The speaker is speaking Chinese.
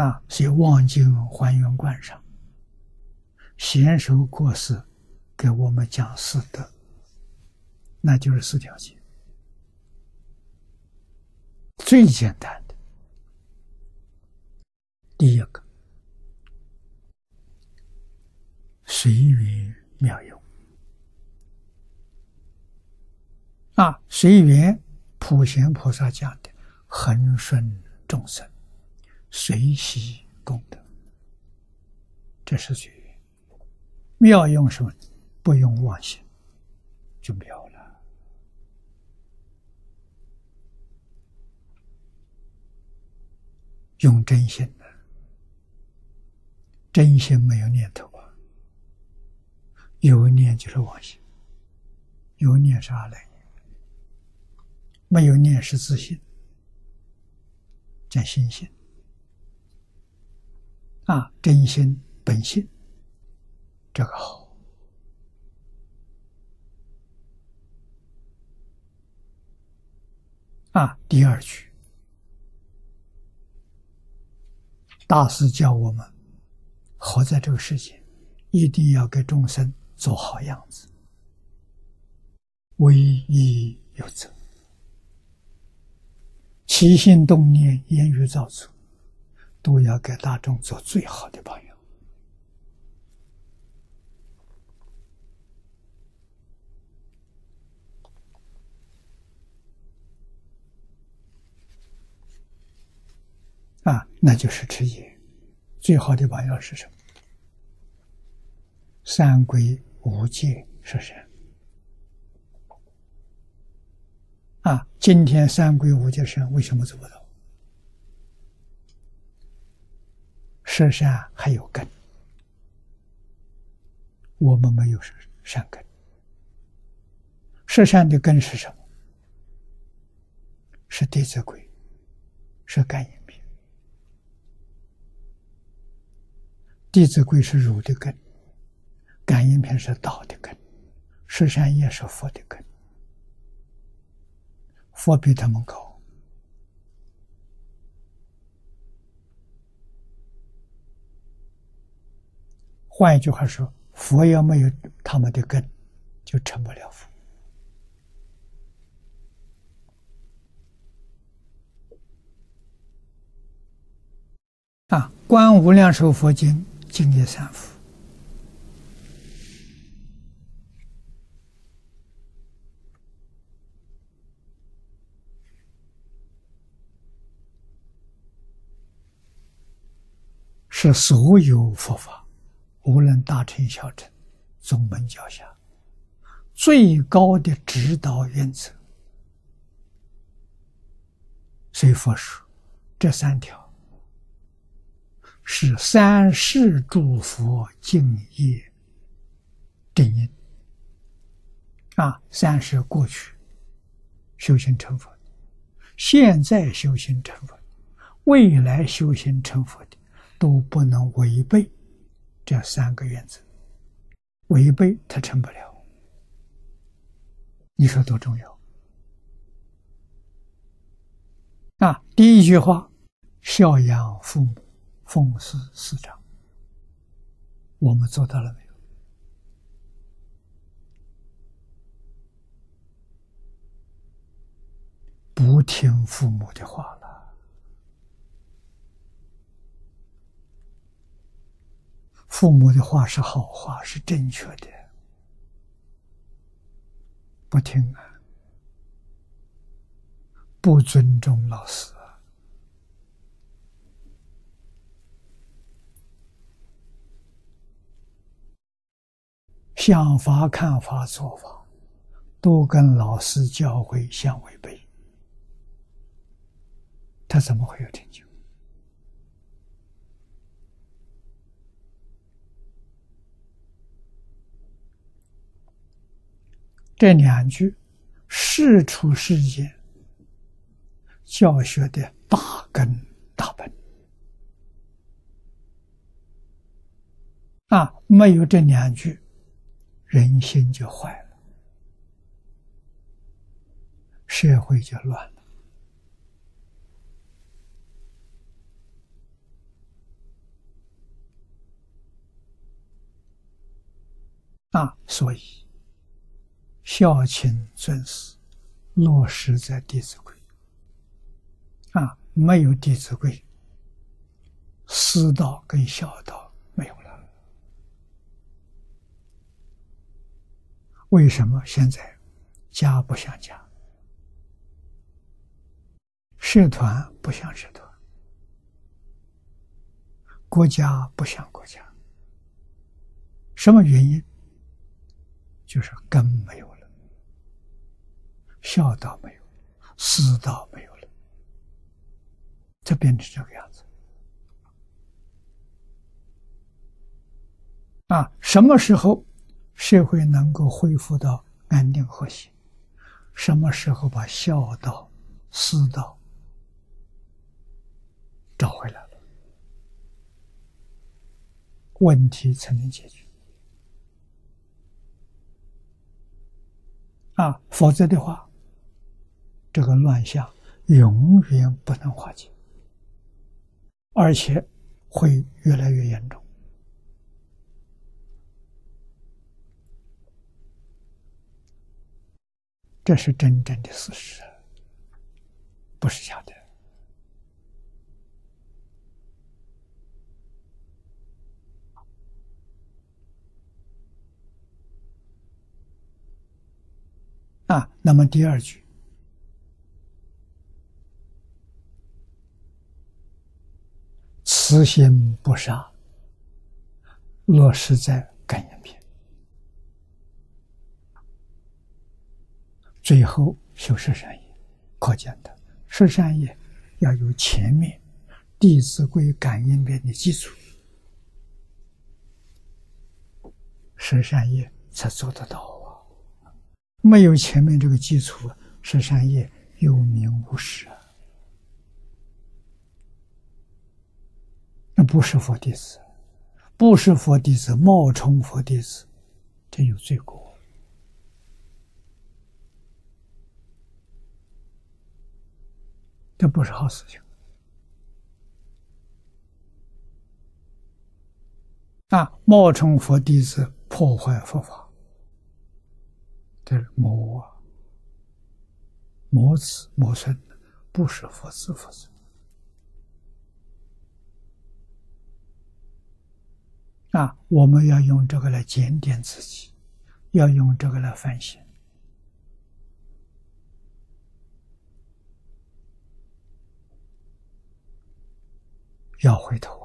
啊，所以望经还原观上，贤首过世给我们讲四德，那就是四条戒，最简单的，第一个随缘妙用啊，随缘普贤菩萨讲的恒顺众生。随喜功德，这是绝缘。妙用什么？不用妄心，就妙了。用真心的，真心没有念头啊。有念就是妄心，有念是阿赖，没有念是自信，叫心性。啊，真心本性，这个好。啊，第二句，大师教我们活在这个世界，一定要给众生做好样子，唯一有责，起心动念、言语造作。都要给大众做最好的榜样啊！那就是持戒。最好的榜样是什么？三规五戒是什么？啊！今天三规五戒是为什么做不到？十善还有根，我们没有善善根。十善的根是什么？是《弟子规》，是感应篇。《弟子规》是儒的根，感应篇是道的根，十善也是佛的根。佛比他们高。换一句话说，佛要没有他们的根，就成不了佛。啊，《观无量寿佛经》经业三福，是所有佛法。无论大乘小乘，宗门教下最高的指导原则，随佛说，这三条是三世诸佛敬业正因啊，三世过去修行成佛，现在修行成佛，未来修行成佛的，都不能违背。这三个原则，违背他成不了。你说多重要啊！第一句话，孝养父母，奉事师长，我们做到了没有？不听父母的话了。父母的话是好话，是正确的，不听啊，不尊重老师啊，想法、看法、做法，都跟老师教诲相违背，他怎么会有成就？这两句是出世间教学的大根大本。啊没有这两句人心就坏了社会就乱了。啊所以孝亲尊师落实在《弟子规》啊，没有《弟子规》，师道跟孝道没有了。为什么现在家不像家，社团不像社团，国家不像国家？什么原因？就是根没有了，孝道没有，师道没有了，就变成这个样子。啊，什么时候社会能够恢复到安定和谐？什么时候把孝道、师道找回来了，问题才能解决。啊，否则的话，这个乱象永远不能化解，而且会越来越严重。这是真正的事实，不是假的。啊，那么第二句，慈心不杀，落实在感应篇，最后修十善业，可见的十善业要有前面《弟子规》感应篇的基础，十善业才做得到。没有前面这个基础，十善业有名无实！那不是佛弟子，不是佛弟子，冒充佛弟子，这有罪过。这不是好事情啊！冒充佛弟子，破坏佛法。这是魔啊，魔子魔孙，不是佛子佛孙啊！我们要用这个来检点自己，要用这个来反省，要回头。